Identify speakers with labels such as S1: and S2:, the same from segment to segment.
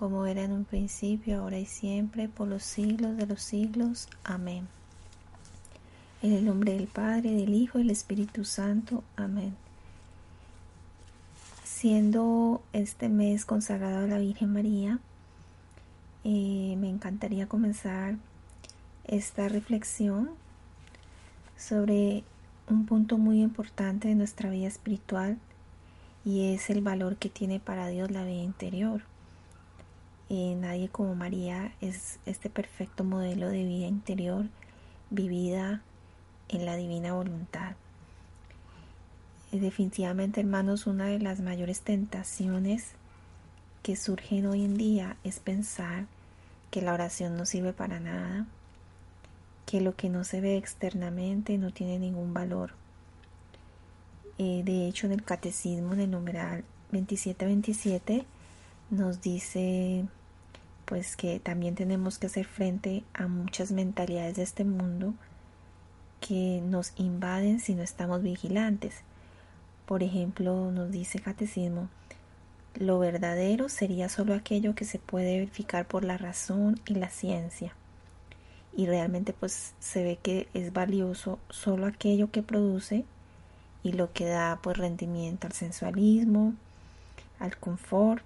S1: como era en un principio, ahora y siempre, por los siglos de los siglos. Amén. En el nombre del Padre, del Hijo y del Espíritu Santo. Amén. Siendo este mes consagrado a la Virgen María, eh, me encantaría comenzar esta reflexión sobre un punto muy importante de nuestra vida espiritual y es el valor que tiene para Dios la vida interior. Nadie como María es este perfecto modelo de vida interior vivida en la divina voluntad. Definitivamente, hermanos, una de las mayores tentaciones que surgen hoy en día es pensar que la oración no sirve para nada, que lo que no se ve externamente no tiene ningún valor. Eh, de hecho, en el catecismo, en el numeral 2727, nos dice pues que también tenemos que hacer frente a muchas mentalidades de este mundo que nos invaden si no estamos vigilantes. Por ejemplo, nos dice Catecismo, lo verdadero sería solo aquello que se puede verificar por la razón y la ciencia. Y realmente pues se ve que es valioso solo aquello que produce y lo que da pues rendimiento al sensualismo, al confort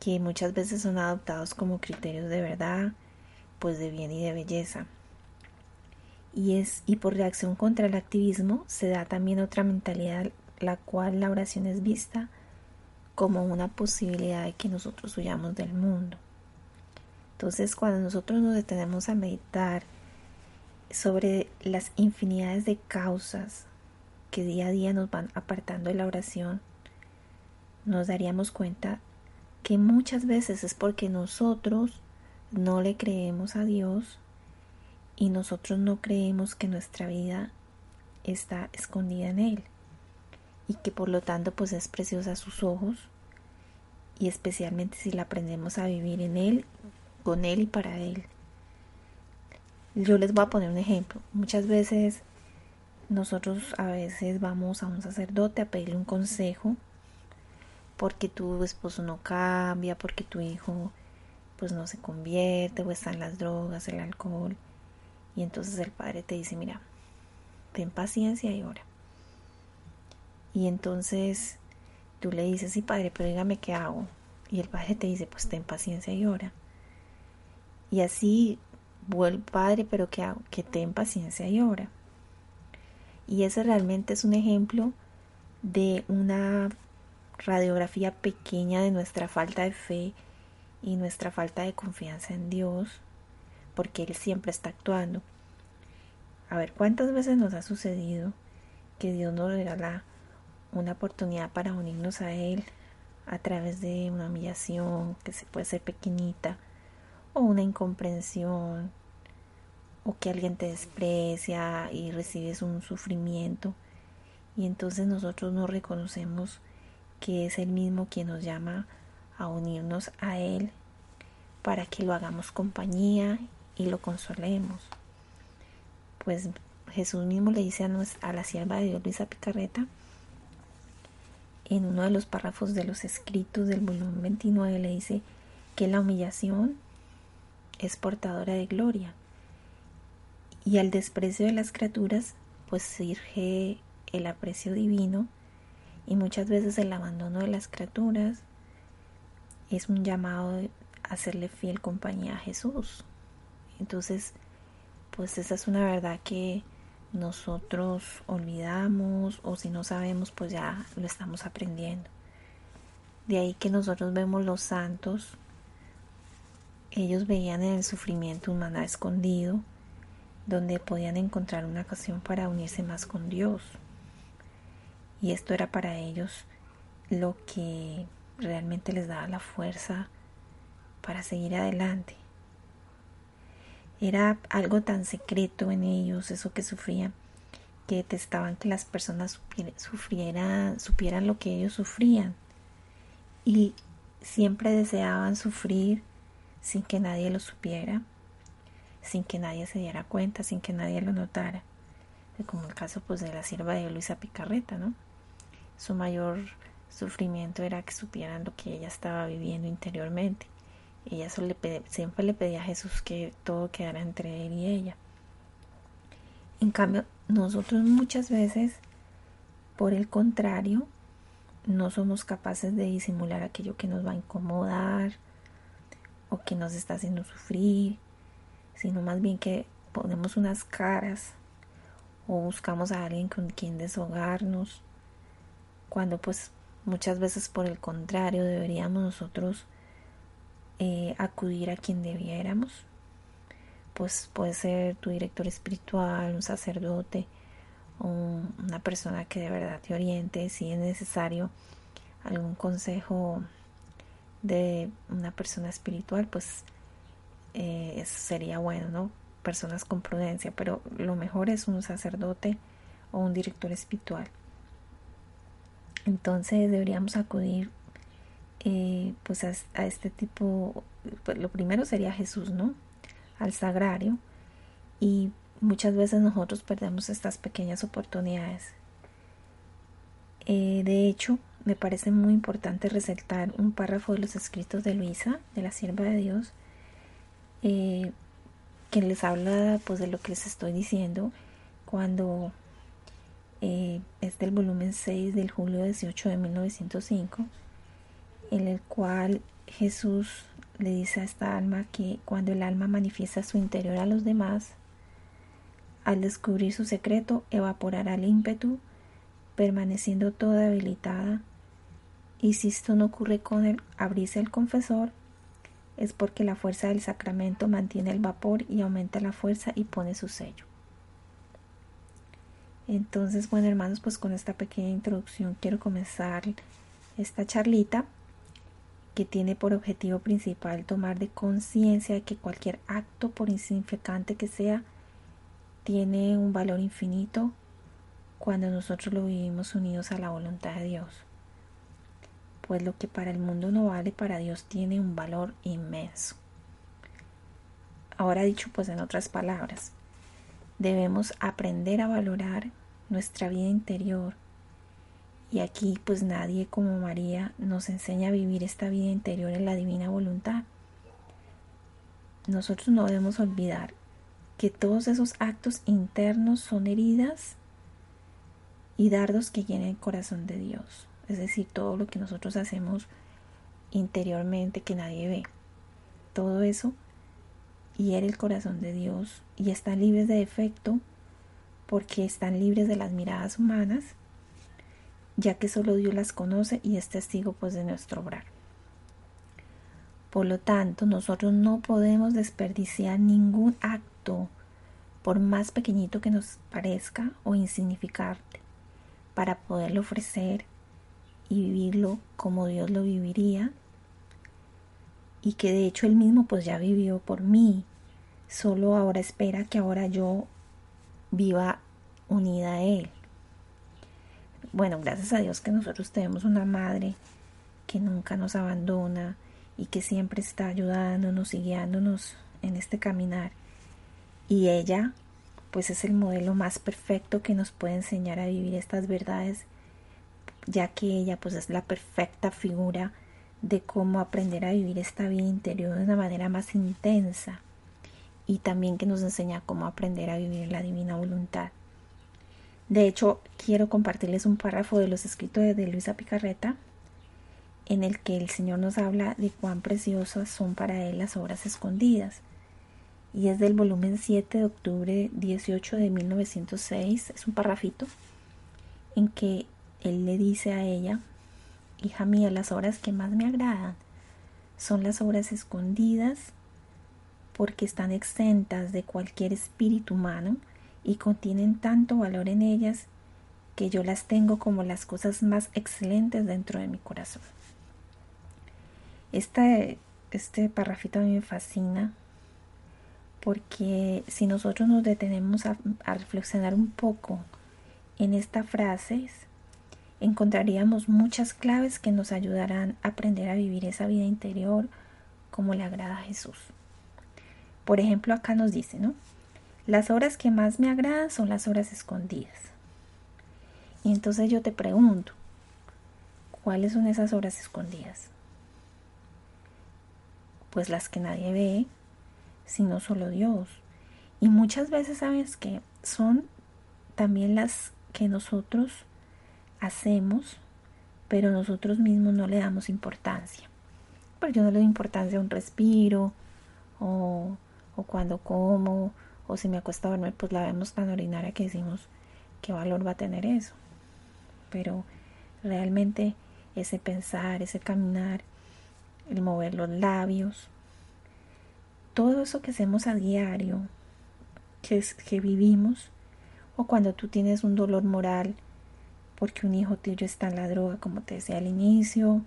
S1: que muchas veces son adoptados como criterios de verdad, pues de bien y de belleza. Y es y por reacción contra el activismo se da también otra mentalidad la cual la oración es vista como una posibilidad de que nosotros huyamos del mundo. Entonces, cuando nosotros nos detenemos a meditar sobre las infinidades de causas que día a día nos van apartando de la oración, nos daríamos cuenta que muchas veces es porque nosotros no le creemos a Dios y nosotros no creemos que nuestra vida está escondida en Él y que por lo tanto pues es preciosa a sus ojos y especialmente si la aprendemos a vivir en Él, con Él y para Él. Yo les voy a poner un ejemplo. Muchas veces nosotros a veces vamos a un sacerdote a pedirle un consejo porque tu esposo no cambia, porque tu hijo pues no se convierte o están las drogas, el alcohol. Y entonces el padre te dice, mira, ten paciencia y ora. Y entonces tú le dices, sí padre, pero dígame qué hago. Y el padre te dice, pues ten paciencia y ora. Y así vuelve padre, pero ¿qué hago? Que ten paciencia y ora. Y ese realmente es un ejemplo de una radiografía pequeña de nuestra falta de fe y nuestra falta de confianza en Dios, porque Él siempre está actuando. A ver, ¿cuántas veces nos ha sucedido que Dios nos regala una oportunidad para unirnos a Él a través de una humillación que se puede ser pequeñita o una incomprensión o que alguien te desprecia y recibes un sufrimiento y entonces nosotros no reconocemos que es el mismo quien nos llama a unirnos a Él para que lo hagamos compañía y lo consolemos. Pues Jesús mismo le dice a, la sierva de Dios, Luisa Picarreta, en uno de los párrafos de los escritos del volumen 29, le dice que la humillación es portadora de gloria y al desprecio de las criaturas pues surge el aprecio divino y muchas veces el abandono de las criaturas es un llamado a hacerle fiel compañía a Jesús. Entonces, pues esa es una verdad que nosotros olvidamos o si no sabemos pues ya lo estamos aprendiendo. De ahí que nosotros vemos los santos, ellos veían en el sufrimiento un maná escondido, donde podían encontrar una ocasión para unirse más con Dios. Y esto era para ellos lo que realmente les daba la fuerza para seguir adelante. Era algo tan secreto en ellos, eso que sufrían, que detestaban que las personas sufrieran, supieran lo que ellos sufrían. Y siempre deseaban sufrir sin que nadie lo supiera, sin que nadie se diera cuenta, sin que nadie lo notara. Como el caso pues de la sierva de Luisa Picarreta, ¿no? Su mayor sufrimiento era que supieran lo que ella estaba viviendo interiormente. Ella siempre le pedía a Jesús que todo quedara entre él y ella. En cambio, nosotros muchas veces, por el contrario, no somos capaces de disimular aquello que nos va a incomodar o que nos está haciendo sufrir, sino más bien que ponemos unas caras o buscamos a alguien con quien deshogarnos, cuando pues muchas veces por el contrario deberíamos nosotros eh, acudir a quien debiéramos. Pues puede ser tu director espiritual, un sacerdote, o una persona que de verdad te oriente, si es necesario algún consejo de una persona espiritual, pues eh, sería bueno, ¿no? Personas con prudencia, pero lo mejor es un sacerdote o un director espiritual. Entonces deberíamos acudir eh, pues a, este tipo, pues lo primero sería Jesús, ¿no? Al sagrario. Y muchas veces nosotros perdemos estas pequeñas oportunidades. Eh, de hecho, me parece muy importante resaltar un párrafo de los escritos de Luisa, de la sierva de Dios, eh, que les habla pues de lo que les estoy diciendo cuando es del volumen 6 del julio 18 de 1905 en el cual Jesús le dice a esta alma que cuando el alma manifiesta su interior a los demás, al descubrir su secreto, evaporará el ímpetu, permaneciendo toda debilitada. Y si esto no ocurre con el abrirse el confesor, es porque la fuerza del sacramento mantiene el vapor y aumenta la fuerza y pone su sello. Entonces, bueno hermanos, pues con esta pequeña introducción quiero comenzar esta charlita que tiene por objetivo principal tomar de conciencia de que cualquier acto, por insignificante que sea, tiene un valor infinito cuando nosotros lo vivimos unidos a la voluntad de Dios. Pues lo que para el mundo no vale, para Dios tiene un valor inmenso. Ahora dicho pues en otras palabras, debemos aprender a valorar nuestra vida interior y aquí pues nadie como María nos enseña a vivir esta vida interior en la divina voluntad. Nosotros no debemos olvidar que todos esos actos internos son heridas y dardos que llenan el corazón de Dios. Es decir, todo lo que nosotros hacemos interiormente que nadie ve. Todo eso hiere el corazón de Dios y están libres de defecto porque están libres de las miradas humanas ya que solo Dios las conoce y es testigo pues de nuestro obrar. Por lo tanto, nosotros no podemos desperdiciar ningún acto, por más pequeñito que nos parezca o insignificante, para poderlo ofrecer y vivirlo como Dios lo viviría y que de hecho él mismo pues ya vivió por mí. Solo ahora espera que ahora yo viva unida a él bueno, gracias a Dios que nosotros tenemos una madre que nunca nos abandona y que siempre está ayudándonos y guiándonos en este caminar. Y ella, pues es el modelo más perfecto que nos puede enseñar a vivir estas verdades, ya que ella pues es la perfecta figura de cómo aprender a vivir esta vida interior de una manera más intensa y también que nos enseña cómo aprender a vivir la divina voluntad. De hecho, quiero compartirles un párrafo de los escritos de Luisa Picarreta, en el que el Señor nos habla de cuán preciosas son para Él las obras escondidas. y es del volumen 7 de octubre 18 de 1906. Es un parrafito en que él le dice a ella, hija mía, las obras que más me agradan son las obras escondidas porque están exentas de cualquier espíritu humano y contienen tanto valor en ellas que yo las tengo como las cosas más excelentes dentro de mi corazón. Este, este parrafito a mí me fascina porque si nosotros nos detenemos a, reflexionar un poco en esta frase, encontraríamos muchas claves que nos ayudarán a aprender a vivir esa vida interior como le agrada a Jesús. Por ejemplo, acá nos dice, ¿no? Las horas que más me agradan son las horas escondidas. Y entonces yo te pregunto, ¿cuáles son esas horas escondidas? Pues las que nadie ve, sino solo Dios. Y muchas veces sabes que son también las que nosotros hacemos, pero nosotros mismos no le damos importancia. Pues yo no le doy importancia a un respiro, o, o cuando como, o si me acuesto a dormir, pues la vemos tan ordinaria que decimos, ¿qué valor va a tener eso? Pero realmente ese pensar, ese caminar, el mover los labios, todo eso que hacemos a diario, que, es, que vivimos, o cuando tú tienes un dolor moral porque un hijo tuyo está en la droga, como te decía al inicio,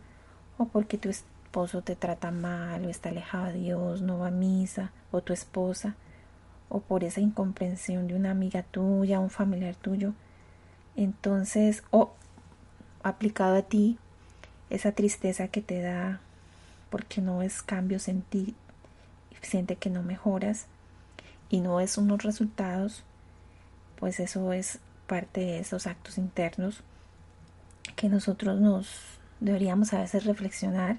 S1: o porque tu esposo te trata mal, o está alejado de Dios, no va a misa, o tu esposa, o por esa incomprensión de una amiga tuya, un familiar tuyo. Entonces, o aplicado a ti, esa tristeza que te da porque no ves cambios en ti, siente que no mejoras y no ves unos resultados, pues eso es parte de esos actos internos que nosotros nos deberíamos a veces reflexionar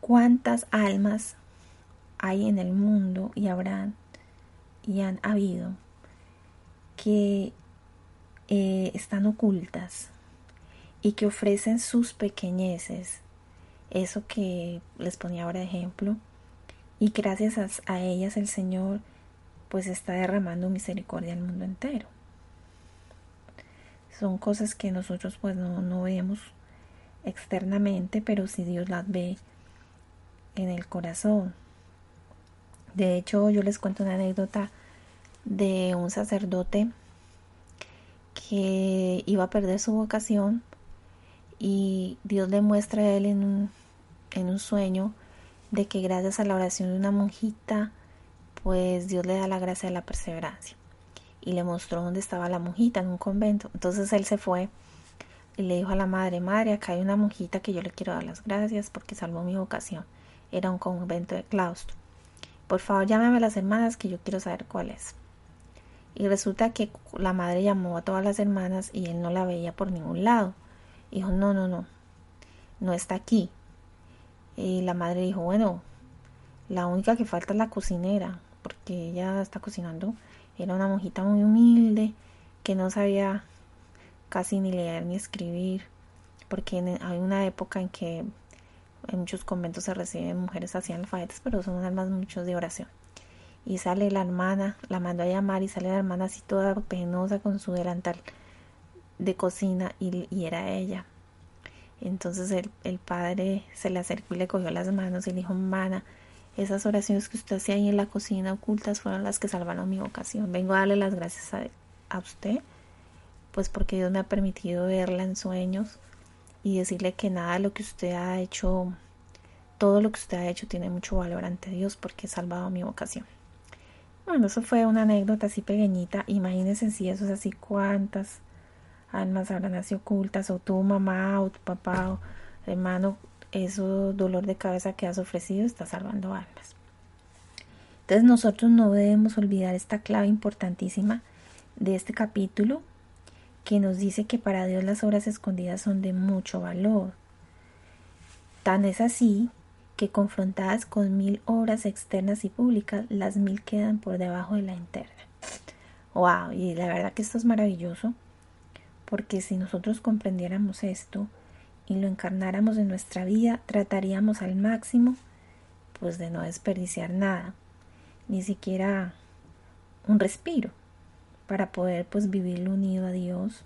S1: cuántas almas hay en el mundo y habrán y han habido que eh, están ocultas y que ofrecen sus pequeñeces, eso que les ponía ahora de ejemplo, y gracias a, ellas el Señor pues está derramando misericordia al mundo entero. Son cosas que nosotros pues no, no vemos externamente, pero si Dios las ve en el corazón. De hecho, yo les cuento una anécdota de un sacerdote que iba a perder su vocación y Dios le muestra a él en un, en un sueño de que gracias a la oración de una monjita, pues Dios le da la gracia de la perseverancia. Y le mostró dónde estaba la monjita en un convento. Entonces él se fue y le dijo a la madre, madre, acá hay una monjita que yo le quiero dar las gracias porque salvó mi vocación. Era un convento de claustro. Por favor, llámame a las hermanas que yo quiero saber cuál es. Y resulta que la madre llamó a todas las hermanas y él no la veía por ningún lado. Dijo, no, no, no, no está aquí. Y la madre dijo, bueno, la única que falta es la cocinera, porque ella está cocinando. Era una monjita muy humilde, que no sabía casi ni leer ni escribir, porque hay una época en que en muchos conventos se reciben mujeres hacían alfabetes, pero son almas muchos de oración. Y sale la hermana, la mandó a llamar y sale la hermana así toda penosa con su delantal de cocina y, era ella. Entonces el, padre se le acercó y le cogió las manos y le dijo, mana, esas oraciones que usted hacía ahí en la cocina ocultas fueron las que salvaron mi vocación. Vengo a darle las gracias a, a usted, pues porque Dios me ha permitido verla en sueños y decirle que nada de lo que usted ha hecho, todo lo que usted ha hecho tiene mucho valor ante Dios porque ha salvado mi vocación. Bueno, eso fue una anécdota así pequeñita. Imagínense si eso es así cuántas almas habrán así ocultas, o tu mamá, o tu papá, o hermano, ese dolor de cabeza que has ofrecido está salvando almas. Entonces nosotros no debemos olvidar esta clave importantísima de este capítulo que nos dice que para Dios las obras escondidas son de mucho valor. Tan es así que confrontadas con mil obras externas y públicas, las mil quedan por debajo de la interna. Wow, y la verdad que esto es maravilloso porque si nosotros comprendiéramos esto y lo encarnáramos en nuestra vida, trataríamos al máximo pues de no desperdiciar nada. ni siquiera un respiro para poder pues vivir unido a Dios.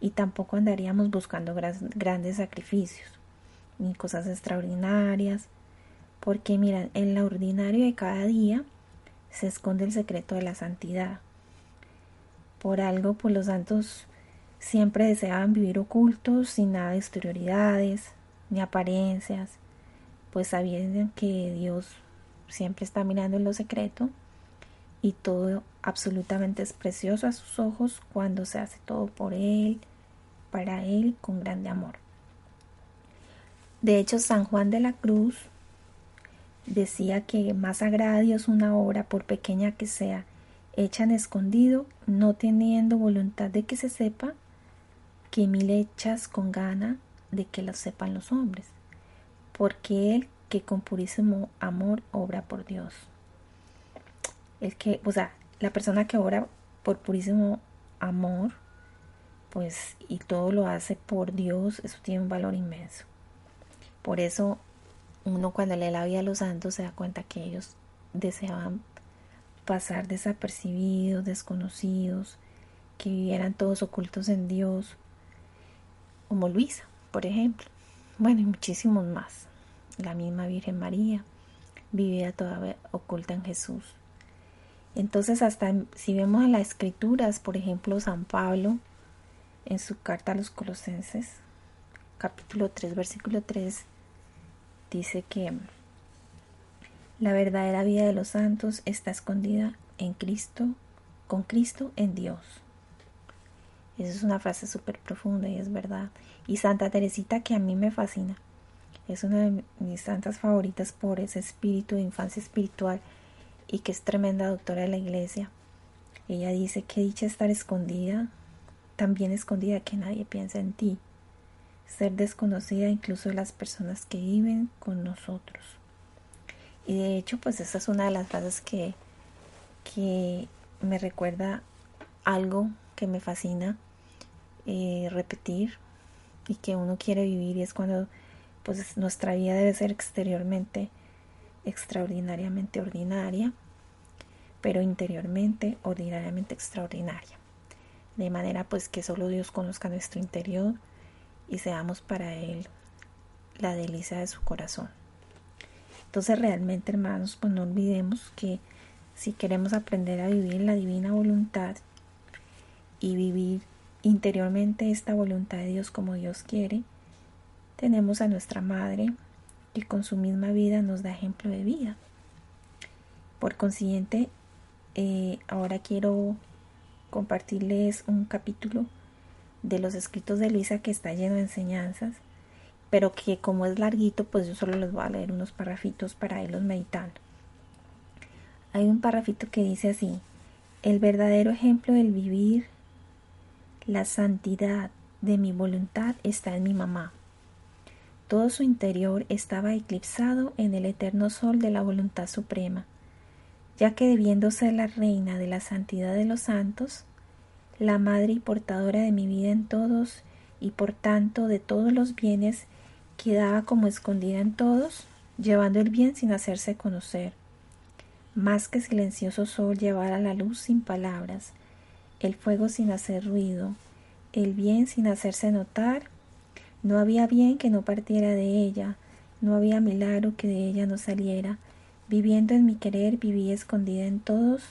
S1: Y tampoco andaríamos buscando grandes sacrificios ni cosas extraordinarias porque miran en lo ordinario de cada día se esconde el secreto de la santidad. Por algo pues los santos siempre deseaban vivir ocultos sin nada de exterioridades ni apariencias pues sabían que Dios siempre está mirando en lo secreto y todo absolutamente es precioso a sus ojos cuando se hace todo por Él, para Él, con grande amor. De hecho, San Juan de la Cruz decía que más agrada a Dios una obra, por pequeña que sea, hecha en escondido, no teniendo voluntad de que se sepa, que mil hechas con gana de que lo sepan los hombres, porque Él que con purísimo amor obra por Dios. El que, o sea, la persona que obra por purísimo amor, pues, y todo lo hace por Dios, eso tiene un valor inmenso. Por eso uno cuando lee la vida a los santos se da cuenta que ellos deseaban pasar desapercibidos, desconocidos, que vivieran todos ocultos en Dios, como Luisa, por ejemplo. Bueno, y muchísimos más la misma Virgen María, vivía toda oculta en Jesús. Entonces, hasta si vemos en las escrituras, por ejemplo, San Pablo, en su carta a los Colosenses, capítulo 3, versículo 3, dice que la verdadera vida de los santos está escondida en Cristo, con Cristo en Dios. Esa es una frase súper profunda y es verdad. Y Santa Teresita que a mí me fascina es una de mis santas favoritas por ese espíritu de infancia espiritual y que es tremenda doctora de la iglesia. Ella dice que dicha estar escondida, también escondida que nadie piensa en ti, ser desconocida incluso de las personas que viven con nosotros. Y de hecho, pues esa es una de las frases que, que me recuerda algo que me fascina eh, repetir y que uno quiere vivir y es cuando pues nuestra vida debe ser exteriormente extraordinariamente ordinaria, pero interiormente ordinariamente extraordinaria. De manera pues que solo Dios conozca nuestro interior y seamos para Él la delicia de su corazón. Entonces realmente hermanos, pues no olvidemos que si queremos aprender a vivir la divina voluntad y vivir interiormente esta voluntad de Dios como Dios quiere, tenemos a nuestra Madre, con su misma vida nos da ejemplo de vida. Por consiguiente, eh, ahora quiero compartirles un capítulo de los escritos de Luisa que está lleno de enseñanzas, pero que como es larguito, pues yo solo les voy a leer unos parrafitos para irlos meditando. Hay un parrafito que dice así, el verdadero ejemplo del vivir, la santidad de mi voluntad está en mi mamá. Todo su interior estaba eclipsado en el eterno sol de la voluntad suprema, ya que debiendo ser la reina de la santidad de los santos, la madre y portadora de mi vida en todos y por tanto de todos los bienes, quedaba como escondida en todos, llevando el bien sin hacerse conocer. Más que silencioso sol llevara la luz sin palabras, el fuego sin hacer ruido, el bien sin hacerse notar no había bien que no partiera de ella, no había milagro que de ella no saliera. Viviendo en mi querer, viví escondida en todos,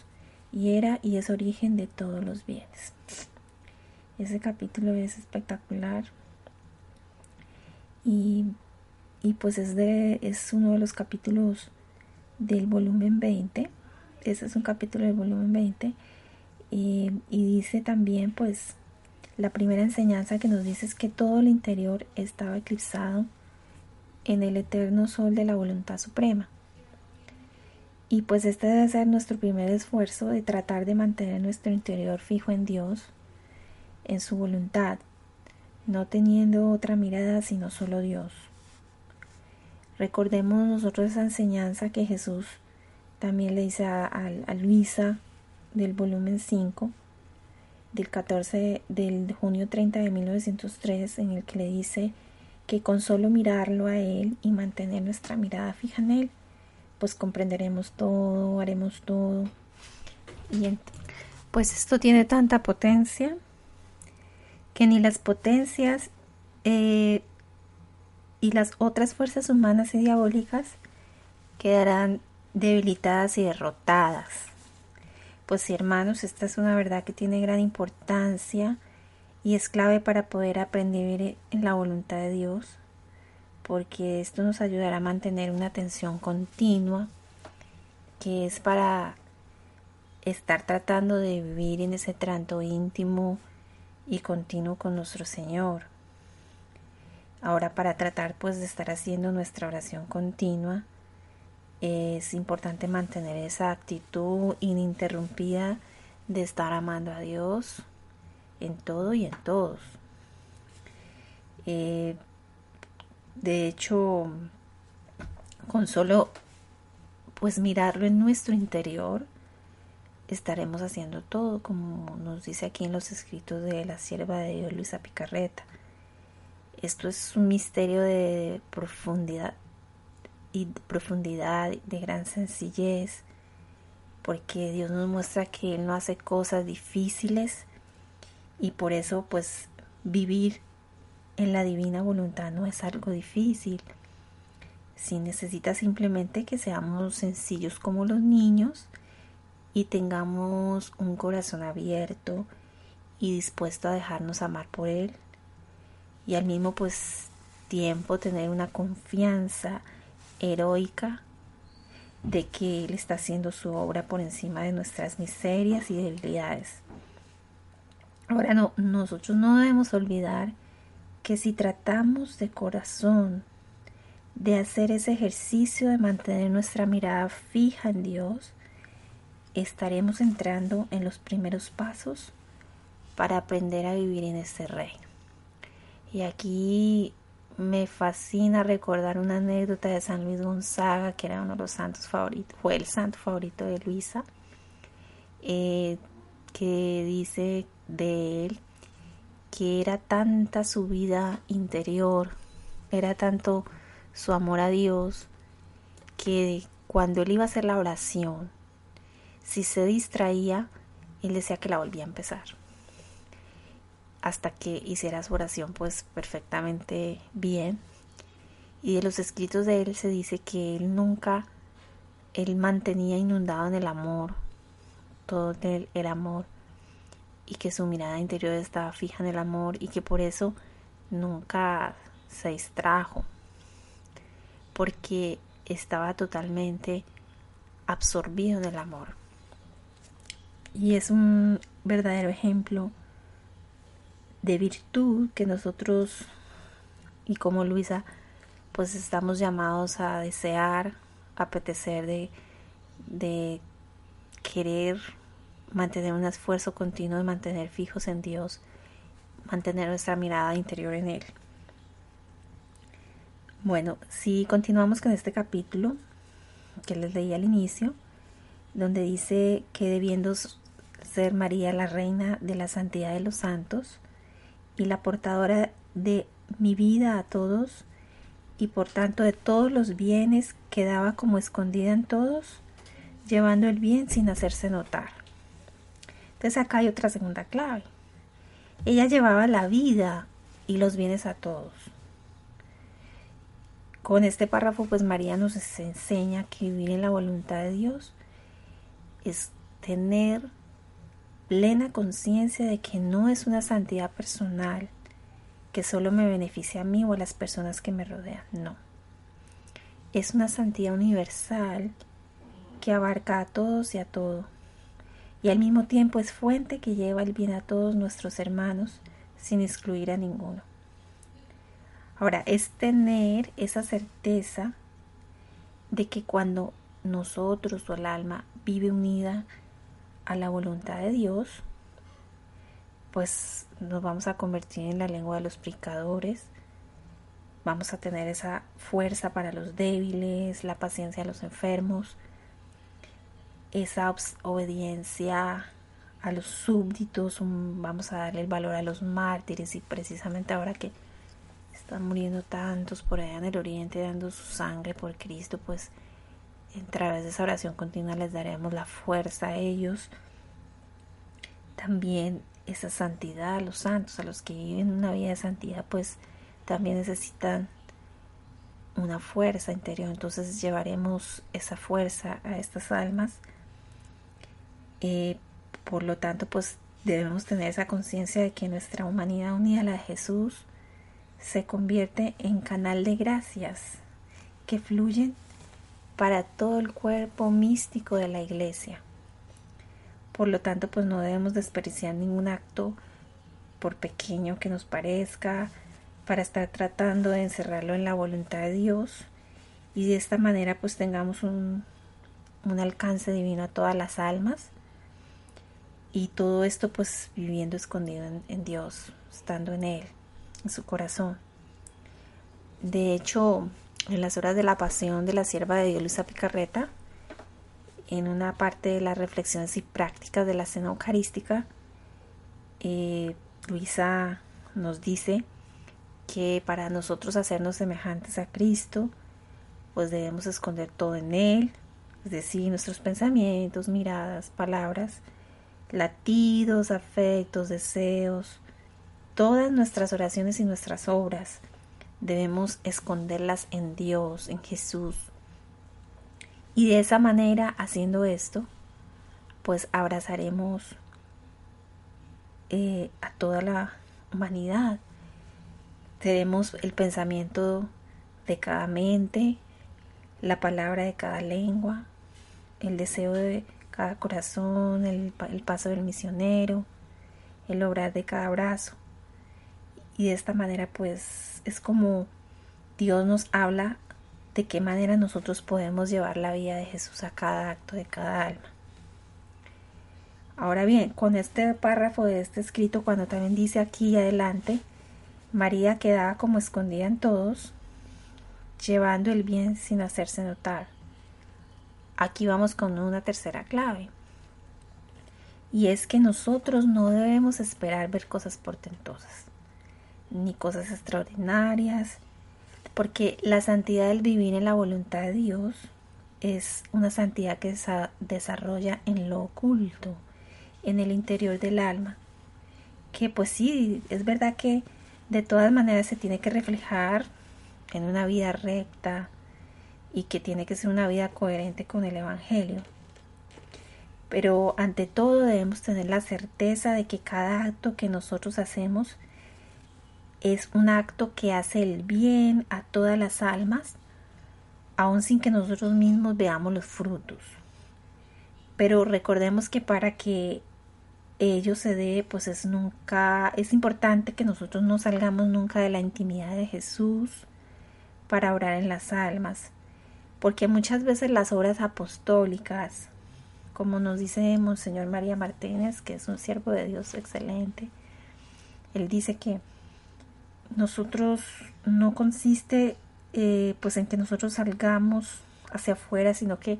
S1: y era y es origen de todos los bienes. Ese capítulo es espectacular. Y, y pues es, de, es uno de los capítulos del volumen 20. Ese es un capítulo del volumen 20. y dice también pues la primera enseñanza que nos dice es que todo el interior estaba eclipsado en el eterno sol de la voluntad suprema. Y pues este debe ser nuestro primer esfuerzo de tratar de mantener nuestro interior fijo en Dios, en su voluntad, no teniendo otra mirada sino solo Dios. Recordemos nosotros esa enseñanza que Jesús también le dice a, a Luisa del volumen 5, del 14 del junio 30 de 1903 en el que le dice que con solo mirarlo a él y mantener nuestra mirada fija en él pues comprenderemos todo, haremos todo. Y pues esto tiene tanta potencia que ni las potencias eh, y las otras fuerzas humanas y diabólicas quedarán debilitadas y derrotadas. Pues hermanos, esta es una verdad que tiene gran importancia y es clave para poder aprender en la voluntad de Dios, porque esto nos ayudará a mantener una atención continua, que es para estar tratando de vivir en ese trato íntimo y continuo con nuestro Señor. Ahora para tratar pues de estar haciendo nuestra oración continua, es importante mantener esa actitud ininterrumpida de estar amando a Dios en todo y en todos. Eh, de hecho, con solo pues mirarlo en nuestro interior, estaremos haciendo todo, como nos dice aquí en los escritos de la sierva de Dios Luisa Picarreta. Esto es un misterio de profundidad y profundidad, de gran sencillez, porque Dios nos muestra que Él no hace cosas difíciles y por eso pues vivir en la divina voluntad no es algo difícil. Si necesita simplemente que seamos sencillos como los niños y tengamos un corazón abierto y dispuesto a dejarnos amar por Él y al mismo pues tiempo tener una confianza heroica de que Él está haciendo su obra por encima de nuestras miserias y debilidades. Ahora no, nosotros no debemos olvidar que si tratamos de corazón de hacer ese ejercicio de mantener nuestra mirada fija en Dios, estaremos entrando en los primeros pasos para aprender a vivir en este reino. Y aquí me fascina recordar una anécdota de San Luis Gonzaga, que era uno de los santos favoritos, fue el santo favorito de Luisa, eh, que dice de él que era tanta su vida interior, era tanto su amor a Dios, que cuando él iba a hacer la oración, si se distraía, él decía que la volvía a empezar hasta que hiciera su oración pues perfectamente bien. Y de los escritos de él se dice que él nunca, él mantenía inundado en el amor, todo el, el amor, y que su mirada interior estaba fija en el amor y que por eso nunca se distrajo, porque estaba totalmente absorbido en el amor. Y es un verdadero ejemplo de virtud que nosotros y como Luisa pues estamos llamados a desear, apetecer de, de querer mantener un esfuerzo continuo de mantener fijos en Dios, mantener nuestra mirada interior en Él. Bueno, si continuamos con este capítulo que les leí al inicio, donde dice que debiendo ser María la reina de la santidad de los santos, y la portadora de mi vida a todos y por tanto de todos los bienes quedaba como escondida en todos, llevando el bien sin hacerse notar. Entonces acá hay otra segunda clave. Ella llevaba la vida y los bienes a todos. Con este párrafo pues María nos enseña que vivir en la voluntad de Dios es tener plena conciencia de que no es una santidad personal que solo me beneficia a mí o a las personas que me rodean, no. Es una santidad universal que abarca a todos y a todo, y al mismo tiempo es fuente que lleva el bien a todos nuestros hermanos sin excluir a ninguno. Ahora, es tener esa certeza de que cuando nosotros o el alma vive unida a la voluntad de Dios, pues nos vamos a convertir en la lengua de los predicadores, vamos a tener esa fuerza para los débiles, la paciencia a los enfermos, esa obediencia a los súbditos, vamos a darle el valor a los mártires. Y precisamente ahora que están muriendo tantos por allá en el oriente dando su sangre por Cristo, pues a través de esa oración continua les daremos la fuerza a ellos. También esa santidad a los santos, a los que viven una vida de santidad, pues también necesitan una fuerza interior. Entonces llevaremos esa fuerza a estas almas. Eh, por lo tanto, pues debemos tener esa conciencia de que nuestra humanidad unida a la de Jesús se convierte en canal de gracias que fluyen para todo el cuerpo místico de la iglesia. Por lo tanto, pues no debemos desperdiciar ningún acto, por pequeño que nos parezca, para estar tratando de encerrarlo en la voluntad de Dios y de esta manera pues tengamos un, un alcance divino a todas las almas y todo esto pues viviendo escondido en, en Dios, estando en Él, en su corazón. De hecho, en las horas de la pasión de la sierva de Dios Luisa Picarreta, en una parte de las reflexiones y prácticas de la cena eucarística, eh, Luisa nos dice que para nosotros hacernos semejantes a Cristo, pues debemos esconder todo en Él, es decir, nuestros pensamientos, miradas, palabras, latidos, afectos, deseos, todas nuestras oraciones y nuestras obras, debemos esconderlas en Dios, en Jesús, y de esa manera, haciendo esto, pues abrazaremos eh, a toda la humanidad. Tenemos el pensamiento de cada mente, la palabra de cada lengua, el deseo de cada corazón, el, el paso del misionero, el obrar de cada brazo. Y de esta manera pues es como Dios nos habla de qué manera nosotros podemos llevar la vida de Jesús a cada acto de cada alma. Ahora bien, con este párrafo de este escrito, cuando también dice aquí adelante, María quedaba como escondida en todos, llevando el bien sin hacerse notar. Aquí vamos con una tercera clave. Y es que nosotros no debemos esperar ver cosas portentosas, ni cosas extraordinarias, porque la santidad del vivir en la voluntad de Dios es una santidad que se desarrolla en lo oculto, en el interior del alma. Que pues sí, es verdad que de todas maneras se tiene que reflejar en una vida recta y que tiene que ser una vida coherente con el Evangelio. Pero ante todo debemos tener la certeza de que cada acto que nosotros hacemos es un acto que hace el bien a todas las almas, aun sin que nosotros mismos veamos los frutos. Pero recordemos que para que ello se dé, pues es nunca, es importante que nosotros no salgamos nunca de la intimidad de Jesús para orar en las almas, porque muchas veces las obras apostólicas, como nos dice Monseñor María Martínez, que es un siervo de Dios excelente, él dice que nosotros no consiste eh, pues en que nosotros salgamos hacia afuera, sino que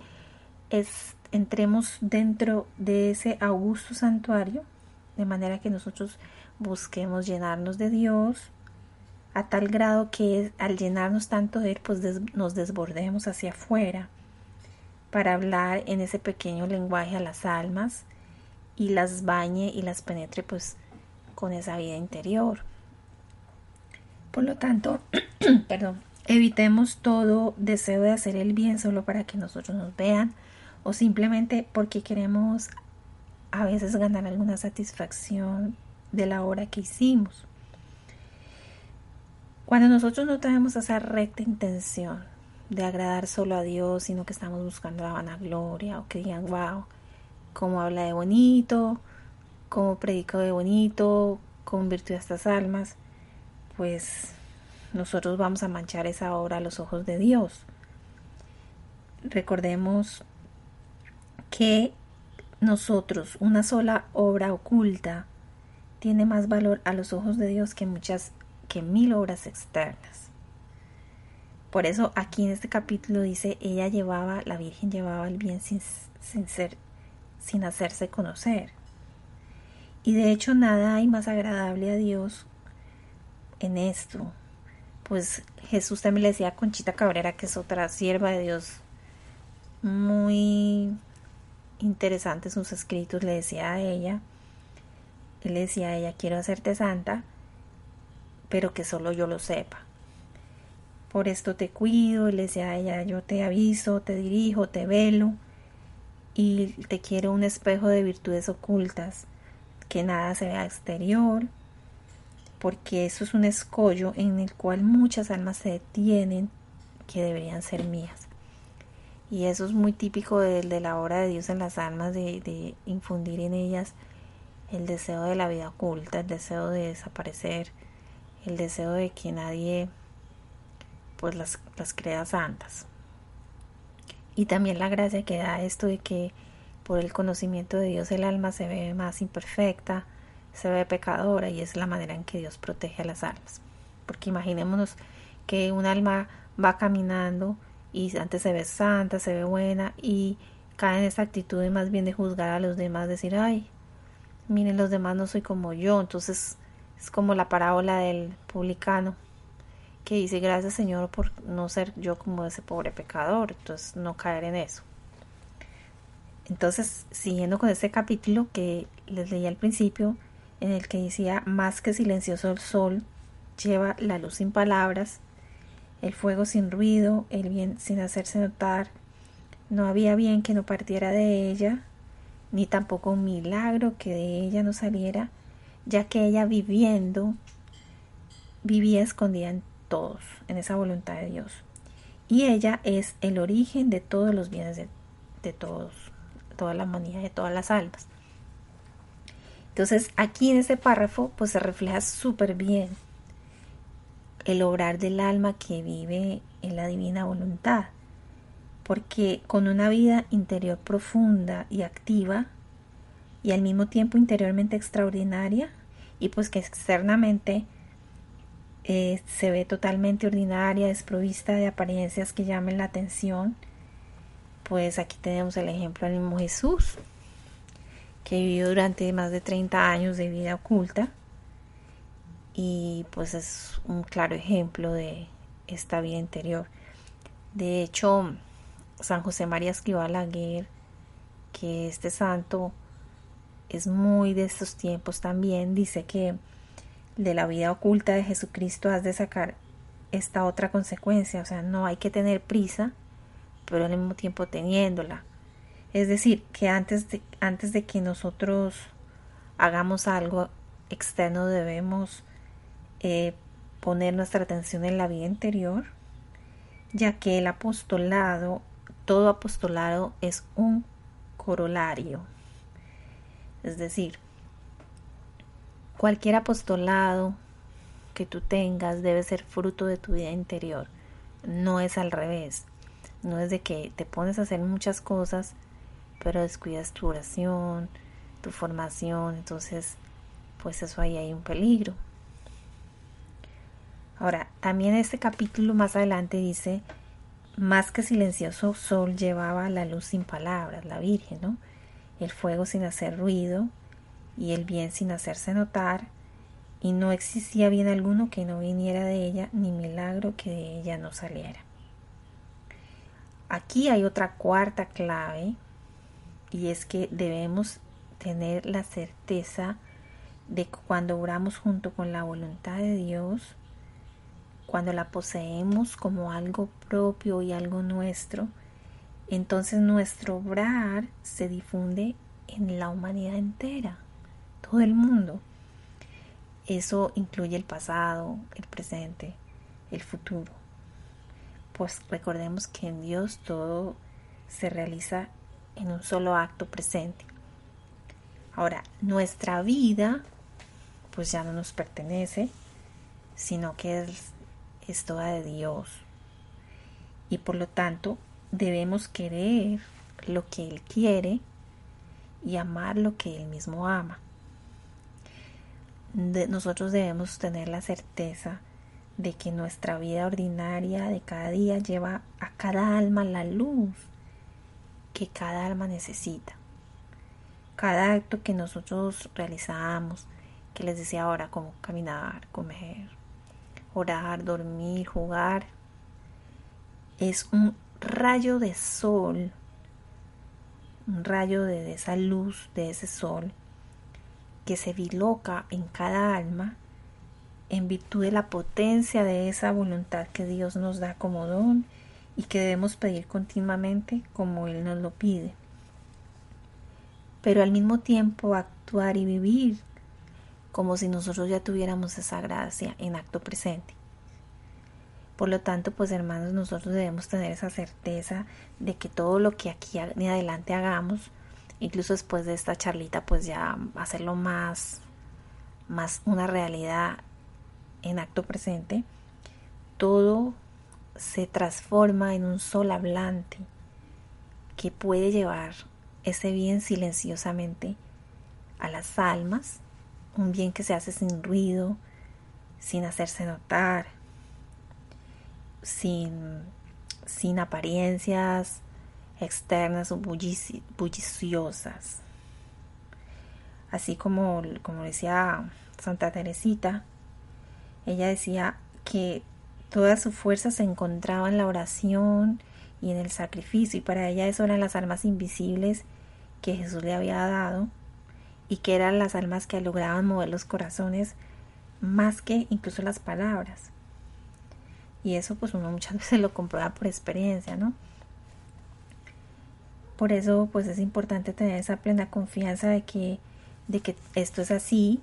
S1: es, entremos dentro de ese augusto santuario, de manera que nosotros busquemos llenarnos de Dios a tal grado que al llenarnos tanto de Él, pues nos desbordemos hacia afuera para hablar en ese pequeño lenguaje a las almas y las bañe y las penetre pues con esa vida interior. Por lo tanto, perdón, evitemos todo deseo de hacer el bien solo para que nosotros nos vean o simplemente porque queremos a veces ganar alguna satisfacción de la obra que hicimos. Cuando nosotros no tenemos esa recta intención de agradar solo a Dios, sino que estamos buscando la vanagloria o que digan, wow, cómo habla de bonito, cómo predica de bonito, cómo virtud a estas almas, pues nosotros vamos a manchar esa obra a los ojos de Dios. Recordemos que nosotros, una sola obra oculta, tiene más valor a los ojos de Dios que muchas, que mil obras externas. Por eso aquí en este capítulo dice, ella llevaba, la Virgen llevaba el bien sin, sin ser, sin hacerse conocer. Y de hecho nada hay más agradable a Dios en esto. Pues Jesús también le decía a Conchita Cabrera, que es otra sierva de Dios muy interesante sus escritos, le decía a ella, él le decía a ella, quiero hacerte santa, pero que solo yo lo sepa. Por esto te cuido, le decía a ella, yo te aviso, te dirijo, te velo y te quiero un espejo de virtudes ocultas, que nada se vea exterior, porque eso es un escollo en el cual muchas almas se detienen que deberían ser mías. Y eso es muy típico de, de la obra de Dios en las almas, de, de, infundir en ellas el deseo de la vida oculta, el deseo de desaparecer, el deseo de que nadie pues las, las crea santas. Y también la gracia que da esto de que por el conocimiento de Dios el alma se ve más imperfecta, se ve pecadora y es la manera en que Dios protege a las almas. Porque imaginémonos que un alma va caminando y antes se ve santa, se ve buena y cae en esa actitud de más bien de juzgar a los demás, decir, ay, miren los demás no soy como yo, entonces es como la parábola del publicano que dice gracias Señor por no ser yo como ese pobre pecador, entonces no caer en eso. Entonces, siguiendo con este capítulo que les leí al principio, en el que decía, más que silencioso el sol, lleva la luz sin palabras, el fuego sin ruido, el bien sin hacerse notar, no había bien que no partiera de ella, ni tampoco un milagro que de ella no saliera, ya que ella viviendo, vivía escondida en todos, en esa voluntad de Dios. Y ella es el origen de todos los bienes de, de todos, toda la humanidad, de todas las almas. Entonces aquí en este párrafo pues se refleja súper bien el obrar del alma que vive en la divina voluntad, porque con una vida interior profunda y activa y al mismo tiempo interiormente extraordinaria y pues que externamente eh, se ve totalmente ordinaria, desprovista de apariencias que llamen la atención, pues aquí tenemos el ejemplo del mismo Jesús, que vivió durante más de 30 años de vida oculta y pues es un claro ejemplo de esta vida interior. De hecho, San José María Escribá Laguer, que este santo es muy de estos tiempos también, dice que de la vida oculta de Jesucristo has de sacar esta otra consecuencia, o sea, no hay que tener prisa, pero al mismo tiempo teniéndola. Es decir, que antes de, antes de que nosotros hagamos algo externo debemos eh, poner nuestra atención en la vida interior, ya que el apostolado, todo apostolado es un corolario. Es decir, cualquier apostolado que tú tengas debe ser fruto de tu vida interior. No es al revés. No es de que te pones a hacer muchas cosas pero descuidas tu oración, tu formación, entonces pues eso ahí hay un peligro. Ahora, también este capítulo más adelante dice, más que silencioso sol llevaba la luz sin palabras, la Virgen, ¿no? El fuego sin hacer ruido y el bien sin hacerse notar, y no existía bien alguno que no viniera de ella, ni milagro que de ella no saliera. Aquí hay otra cuarta clave y es que debemos tener la certeza de que cuando oramos junto con la voluntad de Dios, cuando la poseemos como algo propio y algo nuestro, entonces nuestro obrar se difunde en la humanidad entera, todo el mundo. Eso incluye el pasado, el presente, el futuro. Pues recordemos que en Dios todo se realiza en un solo acto presente. Ahora, nuestra vida pues ya no nos pertenece, sino que es, toda de Dios. Y por lo tanto, debemos querer lo que Él quiere y amar lo que Él mismo ama. nosotros debemos tener la certeza de que nuestra vida ordinaria de cada día lleva a cada alma la luz que cada alma necesita. Cada acto que nosotros realizamos, que les decía ahora, como caminar, comer, orar, dormir, jugar, es un rayo de sol un rayo de esa luz, de ese sol, que se diloca en cada alma en virtud de la potencia de esa voluntad que Dios nos da como don y que debemos pedir continuamente como Él nos lo pide. Pero al mismo tiempo actuar y vivir como si nosotros ya tuviéramos esa gracia en acto presente. Por lo tanto, pues hermanos, nosotros debemos tener esa certeza de que todo lo que aquí ni adelante hagamos, incluso después de esta charlita, pues ya hacerlo más, más una realidad en acto presente, todo se transforma en un sol hablante que puede llevar ese bien silenciosamente a las almas, un bien que se hace sin ruido, sin hacerse notar, sin, sin apariencias externas o bulliciosas. Así como, como decía Santa Teresita, ella decía que toda su fuerza se encontraba en la oración y en el sacrificio, y para ella eso eran las almas invisibles que Jesús le había dado, y que eran las almas que lograban mover los corazones más que incluso las palabras. Y eso pues uno muchas veces lo comprueba por experiencia, ¿no? Por eso pues es importante tener esa plena confianza de que, de que esto es así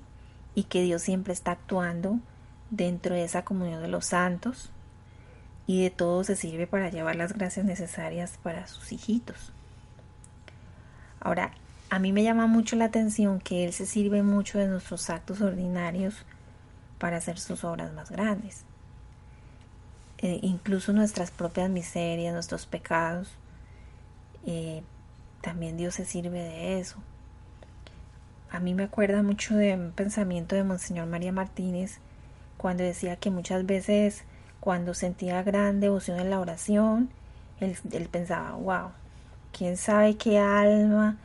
S1: y que Dios siempre está actuando dentro de esa comunión de los santos y de todo se sirve para llevar las gracias necesarias para sus hijitos. Ahora, a mí me llama mucho la atención que Él se sirve mucho de nuestros actos ordinarios para hacer sus obras más grandes. Eh, incluso nuestras propias miserias, nuestros pecados, eh, también Dios se sirve de eso. A mí me acuerda mucho de un pensamiento de Monseñor María Martínez, cuando decía que muchas veces cuando sentía gran devoción en la oración, él, pensaba, wow, quién sabe qué alma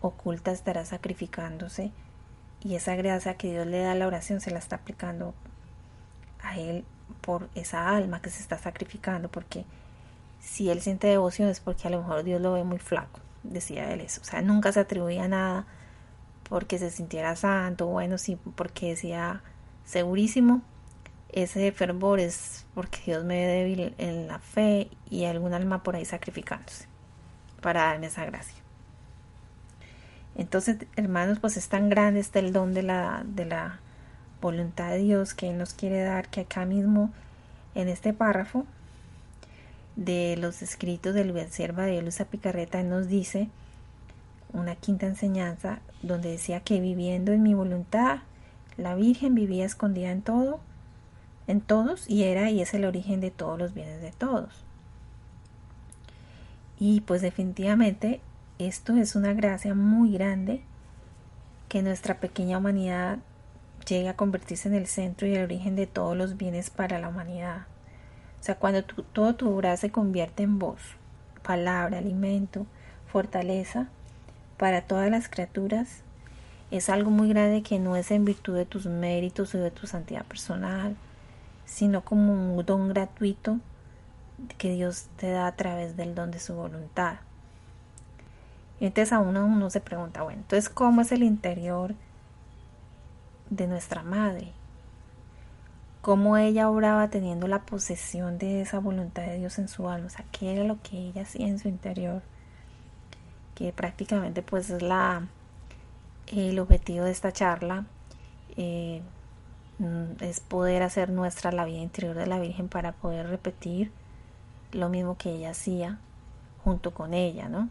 S1: oculta estará sacrificándose y esa gracia que Dios le da a la oración se la está aplicando a él por esa alma que se está sacrificando, porque si él siente devoción es porque a lo mejor Dios lo ve muy flaco, decía él eso, o sea, nunca se atribuía nada porque se sintiera santo, bueno, sí, porque decía, segurísimo, ese fervor es porque Dios me ve débil en la fe y algún alma por ahí sacrificándose para darme esa gracia. Entonces, hermanos, pues es tan grande este el don de la, de la voluntad de Dios que Él nos quiere dar, que acá mismo, en este párrafo de los escritos del Sierva de Luz Picarreta, Él nos dice una quinta enseñanza donde decía que viviendo en mi voluntad, la Virgen vivía escondida en todo, en todos, y era y es el origen de todos los bienes de todos. Y pues definitivamente esto es una gracia muy grande que nuestra pequeña humanidad llegue a convertirse en el centro y el origen de todos los bienes para la humanidad. O sea, cuando todo tu obra se convierte en voz, palabra, alimento, fortaleza para todas las criaturas, es algo muy grande que no es en virtud de tus méritos o de tu santidad personal, sino como un don gratuito que Dios te da a través del don de su voluntad. Entonces a uno, uno se pregunta, bueno, entonces ¿cómo es el interior de nuestra madre? ¿Cómo ella obraba teniendo la posesión de esa voluntad de Dios en su alma? O sea, ¿qué era lo que ella hacía en su interior? Que prácticamente pues es la el objetivo de esta charla eh, mm, es poder hacer nuestra la vida interior de la Virgen para poder repetir lo mismo que ella hacía junto con ella, ¿no?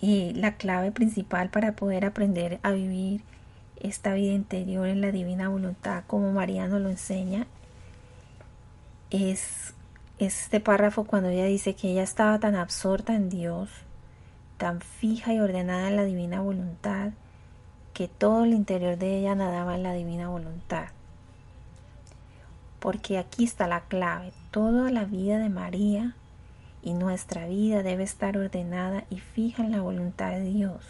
S1: Y la clave principal para poder aprender a vivir esta vida interior en la divina voluntad, como María nos lo enseña, es este párrafo cuando ella dice que ella estaba tan absorta en Dios tan fija y ordenada en la divina voluntad, que todo el interior de ella nadaba en la divina voluntad. Porque aquí está la clave, toda la vida de María y nuestra vida debe estar ordenada y fija en la voluntad de Dios.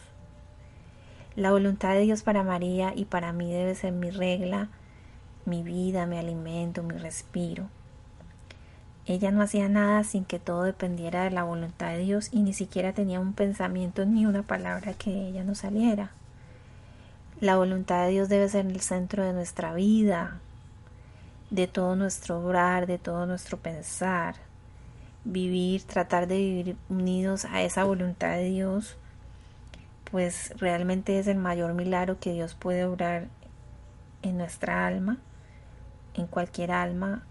S1: La voluntad de Dios para María y para mí debe ser mi regla, mi vida, mi alimento, mi respiro. Ella no hacía nada sin que todo dependiera de la voluntad de Dios y ni siquiera tenía un pensamiento ni una palabra que ella no saliera. La voluntad de Dios debe ser el centro de nuestra vida, de todo nuestro obrar, de todo nuestro pensar. Vivir, tratar de vivir unidos a esa voluntad de Dios, pues realmente es el mayor milagro que Dios puede obrar en nuestra alma, en cualquier alma,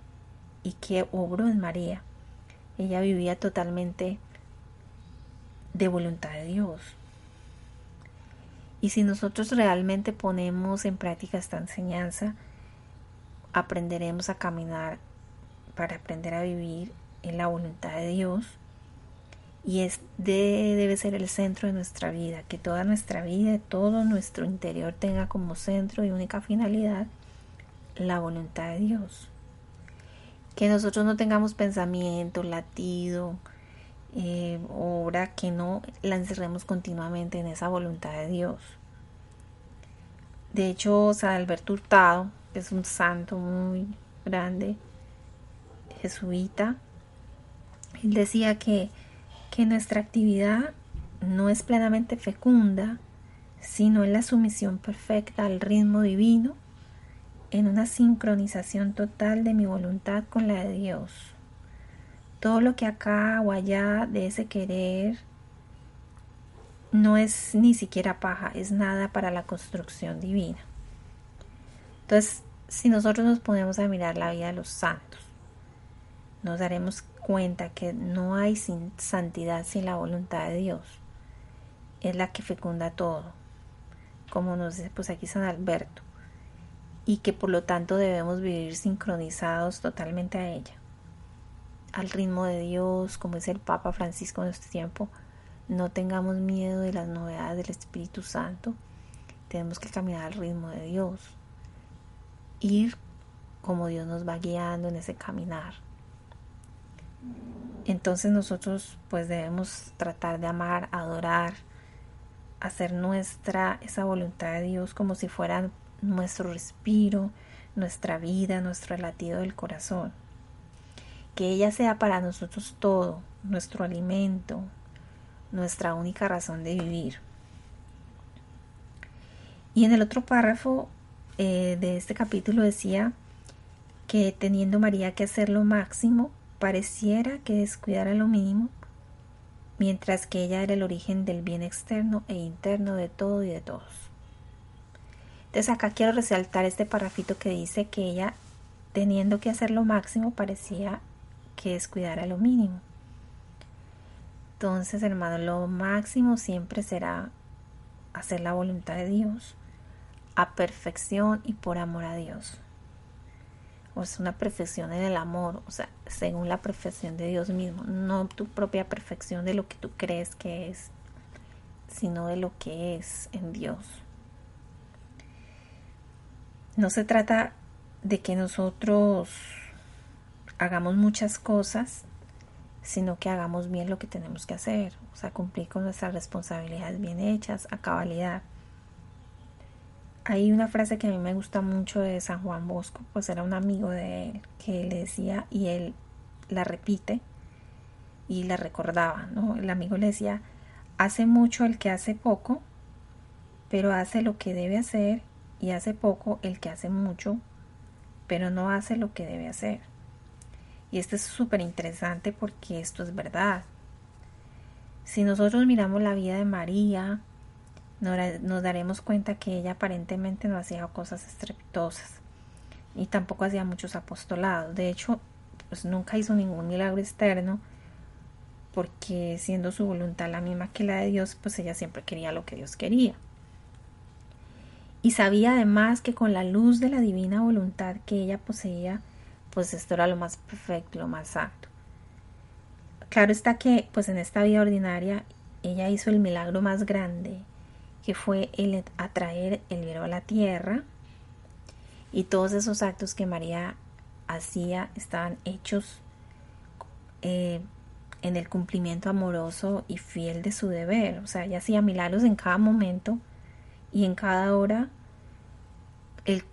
S1: y que obró en María. Ella vivía totalmente de voluntad de Dios. Y si nosotros realmente ponemos en práctica esta enseñanza, aprenderemos a caminar para aprender a vivir en la voluntad de Dios. Y es debe ser el centro de nuestra vida, que toda nuestra vida, todo nuestro interior tenga como centro y única finalidad la voluntad de Dios que nosotros no tengamos pensamiento, latido, eh, obra, que no la encerremos continuamente en esa voluntad de Dios. De hecho, San Alberto Hurtado, que es un santo muy grande, jesuita, él decía que, que nuestra actividad no es plenamente fecunda, sino en la sumisión perfecta al ritmo divino en una sincronización total de mi voluntad con la de Dios. Todo lo que acá o allá de ese querer no es ni siquiera paja, es nada para la construcción divina. Entonces, si nosotros nos ponemos a mirar la vida de los santos, nos daremos cuenta que no hay sin santidad sin la voluntad de Dios. Es la que fecunda todo. Como nos dice pues aquí San Alberto y que por lo tanto debemos vivir sincronizados totalmente a ella, al ritmo de Dios, como es el Papa Francisco en este tiempo. No tengamos miedo de las novedades del Espíritu Santo, tenemos que caminar al ritmo de Dios, ir como Dios nos va guiando en ese caminar. Entonces nosotros pues debemos tratar de amar, adorar, hacer nuestra esa voluntad de Dios como si fueran nuestro respiro, nuestra vida, nuestro latido del corazón. Que ella sea para nosotros todo, nuestro alimento, nuestra única razón de vivir. Y en el otro párrafo eh, de este capítulo decía que teniendo María que hacer lo máximo, pareciera que descuidara lo mínimo, mientras que ella era el origen del bien externo e interno de todo y de todos. Entonces acá quiero resaltar este parrafito que dice que ella, teniendo que hacer lo máximo, parecía que descuidara lo mínimo. Entonces, hermano, lo máximo siempre será hacer la voluntad de Dios a perfección y por amor a Dios. O es una perfección en el amor, o sea, según la perfección de Dios mismo, no tu propia perfección de lo que tú crees que es, sino de lo que es en Dios. No se trata de que nosotros hagamos muchas cosas, sino que hagamos bien lo que tenemos que hacer, o sea, cumplir con nuestras responsabilidades bien hechas, a cabalidad. Hay una frase que a mí me gusta mucho de San Juan Bosco, pues era un amigo de él que le decía y él la repite y la recordaba, ¿no? El amigo le decía, hace mucho el que hace poco, pero hace lo que debe hacer y hace poco el que hace mucho, pero no hace lo que debe hacer. Y esto es súper interesante porque esto es verdad. Si nosotros miramos la vida de María, nos daremos cuenta que ella aparentemente no hacía cosas estrepitosas y tampoco hacía muchos apostolados. De hecho, pues nunca hizo ningún milagro externo porque siendo su voluntad la misma que la de Dios, pues ella siempre quería lo que Dios quería y sabía además que con la luz de la divina voluntad que ella poseía, pues esto era lo más perfecto, lo más santo. Claro está que, pues en esta vida ordinaria, ella hizo el milagro más grande, que fue el atraer el verbo a la tierra, y todos esos actos que María hacía estaban hechos eh, en el cumplimiento amoroso y fiel de su deber. O sea, ella hacía milagros en cada momento y en cada hora el,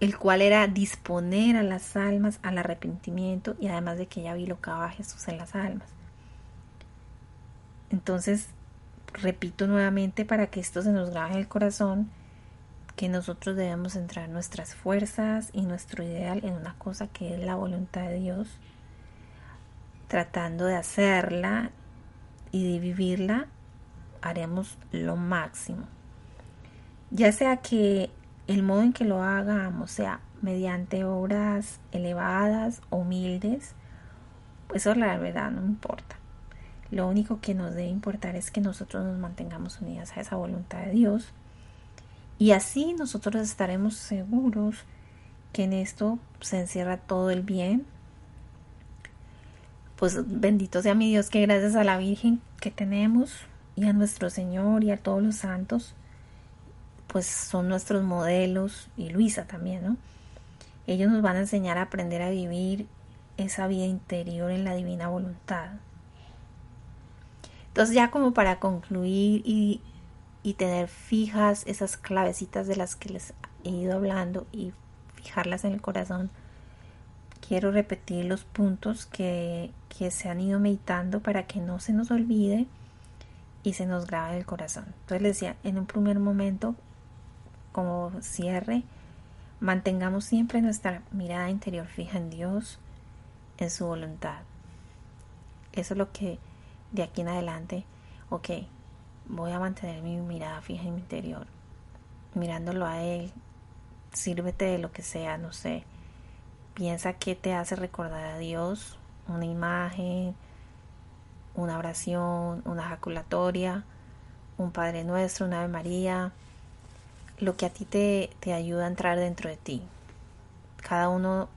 S1: el, cual era disponer a las almas al arrepentimiento y además de que ella bilocaba a Jesús en las almas. Entonces, repito nuevamente para que esto se nos grabe en el corazón, que nosotros debemos centrar nuestras fuerzas y nuestro ideal en una cosa que es la voluntad de Dios, tratando de hacerla y de vivirla, haremos lo máximo. Ya sea que el modo en que lo hagamos sea mediante obras elevadas, humildes, pues eso la verdad no importa. Lo único que nos debe importar es que nosotros nos mantengamos unidas a esa voluntad de Dios. Y así nosotros estaremos seguros que en esto se encierra todo el bien. Pues bendito sea mi Dios que gracias a la Virgen que tenemos y a nuestro Señor y a todos los santos, pues son nuestros modelos y Luisa también, ¿no? Ellos nos van a enseñar a aprender a vivir esa vida interior en la divina voluntad. Entonces ya como para concluir y, tener fijas esas clavecitas de las que les he ido hablando y fijarlas en el corazón, quiero repetir los puntos que, que se han ido meditando para que no se nos olvide y se nos grabe el corazón. Entonces les decía, en un primer momento, como cierre, mantengamos siempre nuestra mirada interior fija en Dios, en su voluntad. Eso es lo que de aquí en adelante, ok, voy a mantener mi mirada fija en mi interior, mirándolo a Él, sírvete de lo que sea, no sé, piensa que te hace recordar a Dios, una imagen, una oración, una ejaculatoria, un Padre Nuestro, una Ave María, lo que a ti te, te ayuda a entrar dentro de ti. Cada uno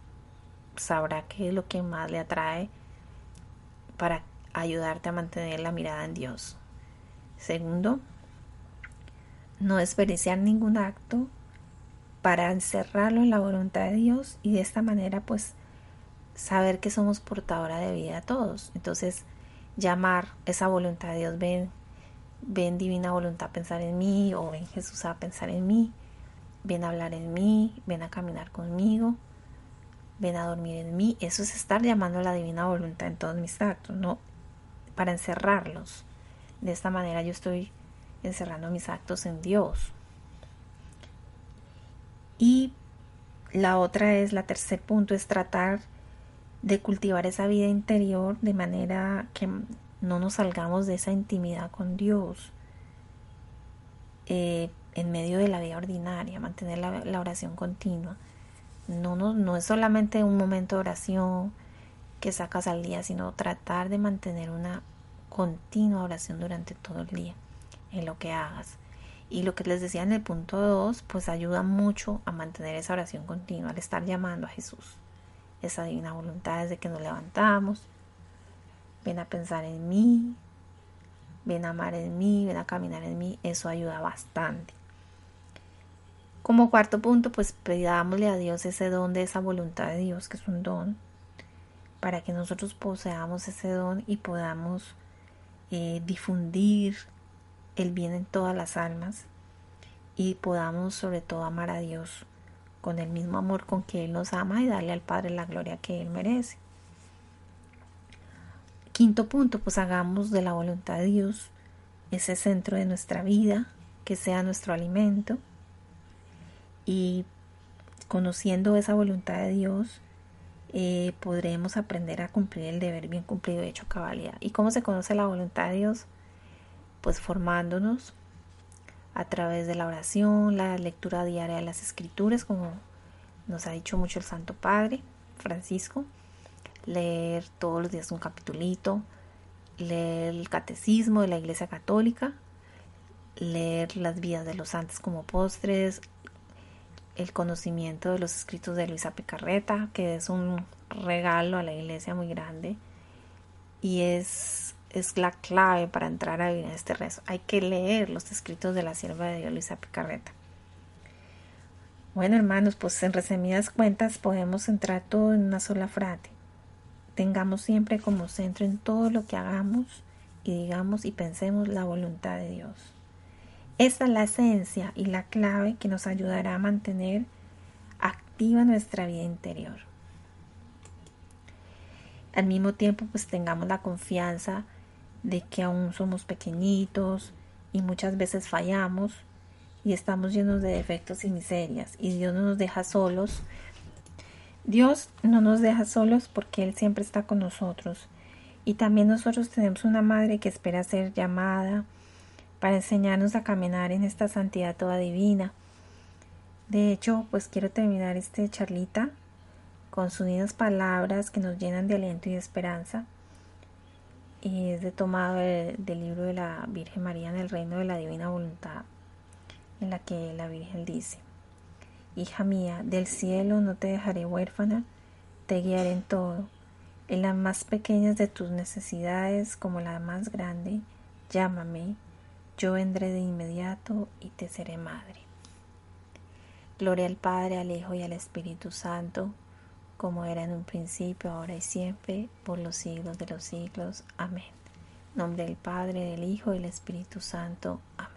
S1: sabrá qué es lo que más le atrae para ayudarte a mantener la mirada en Dios. Segundo, no desperdiciar ningún acto para encerrarlo en la voluntad de Dios y de esta manera pues saber que somos portadora de vida a todos. Entonces, llamar esa voluntad de Dios, ven, ven divina voluntad a pensar en mí o ven Jesús a pensar en mí, ven a hablar en mí, ven a caminar conmigo, ven a dormir en mí. Eso es estar llamando a la divina voluntad en todos mis actos, no para encerrarlos. De esta manera yo estoy encerrando mis actos en Dios. Y la otra es, la tercer punto es tratar de cultivar esa vida interior de manera que no nos salgamos de esa intimidad con Dios eh, en medio de la vida ordinaria, mantener la, oración continua. No, no, no es solamente un momento de oración, que sacas al día, sino tratar de mantener una continua oración durante todo el día en lo que hagas. Y lo que les decía en el punto 2, pues ayuda mucho a mantener esa oración continua, al estar llamando a Jesús. Esa divina voluntad desde que nos levantamos. Ven a pensar en mí, ven a amar en mí, ven a caminar en mí. Eso ayuda bastante. Como cuarto punto, pues pidámosle a Dios ese don de esa voluntad de Dios, que es un don, para que nosotros poseamos ese don y podamos eh, difundir el bien en todas las almas y podamos sobre todo amar a Dios con el mismo amor con que Él nos ama y darle al Padre la gloria que Él merece. Quinto punto, pues hagamos de la voluntad de Dios ese centro de nuestra vida, que sea nuestro alimento y conociendo esa voluntad de Dios, eh, podremos aprender a cumplir el deber bien cumplido hecho cabalidad. ¿Y cómo se conoce la voluntad de Dios? Pues formándonos a través de la oración, la lectura diaria de las escrituras, como nos ha dicho mucho el Santo Padre Francisco, leer todos los días un capitulito, leer el catecismo de la Iglesia Católica, leer las vidas de los santos como postres, el conocimiento de los escritos de Luisa Picarreta, que es un regalo a la iglesia muy grande y es, es la clave para entrar a vivir en este rezo. Hay que leer los escritos de la sierva de Dios Luisa Picarreta. Bueno, hermanos, pues en resumidas cuentas podemos centrar todo en una sola frase. Tengamos siempre como centro en todo lo que hagamos y digamos y pensemos la voluntad de Dios. Esta es la esencia y la clave que nos ayudará a mantener activa nuestra vida interior. Al mismo tiempo, pues tengamos la confianza de que aún somos pequeñitos y muchas veces fallamos y estamos llenos de defectos y miserias y Dios no nos deja solos. Dios no nos deja solos porque Él siempre está con nosotros. Y también nosotros tenemos una madre que espera ser llamada para enseñarnos a caminar en esta santidad toda divina. De hecho, pues quiero terminar este charlita con sus lindas palabras que nos llenan de aliento y de esperanza. Y es de tomado del libro de la Virgen María en el reino de la divina voluntad, en la que la Virgen dice, Hija mía, del cielo no te dejaré huérfana, te guiaré en todo, en las más pequeñas de tus necesidades como la más grande, llámame, yo vendré de inmediato y te seré madre. Gloria al Padre, al Hijo y al Espíritu Santo, como era en un principio, ahora y siempre, por los siglos de los siglos. Amén. nombre del Padre, del Hijo y del Espíritu Santo. Amén.